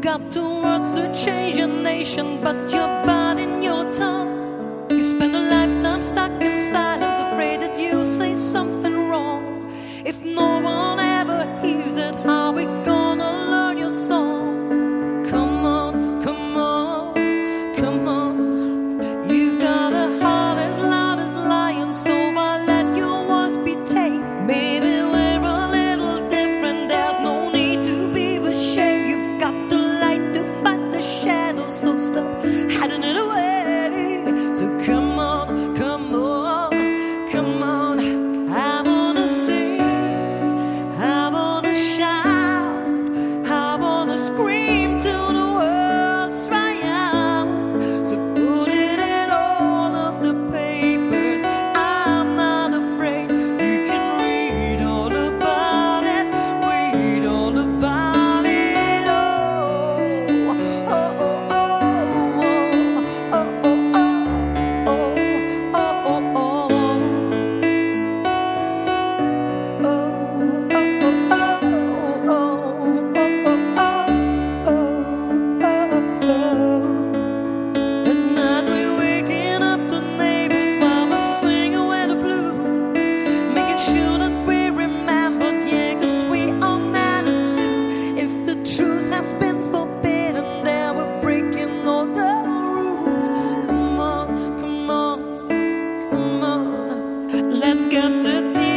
got the words to change a nation, but you're bad in your tongue. You spend a lifetime stuck inside. Let's get to tea.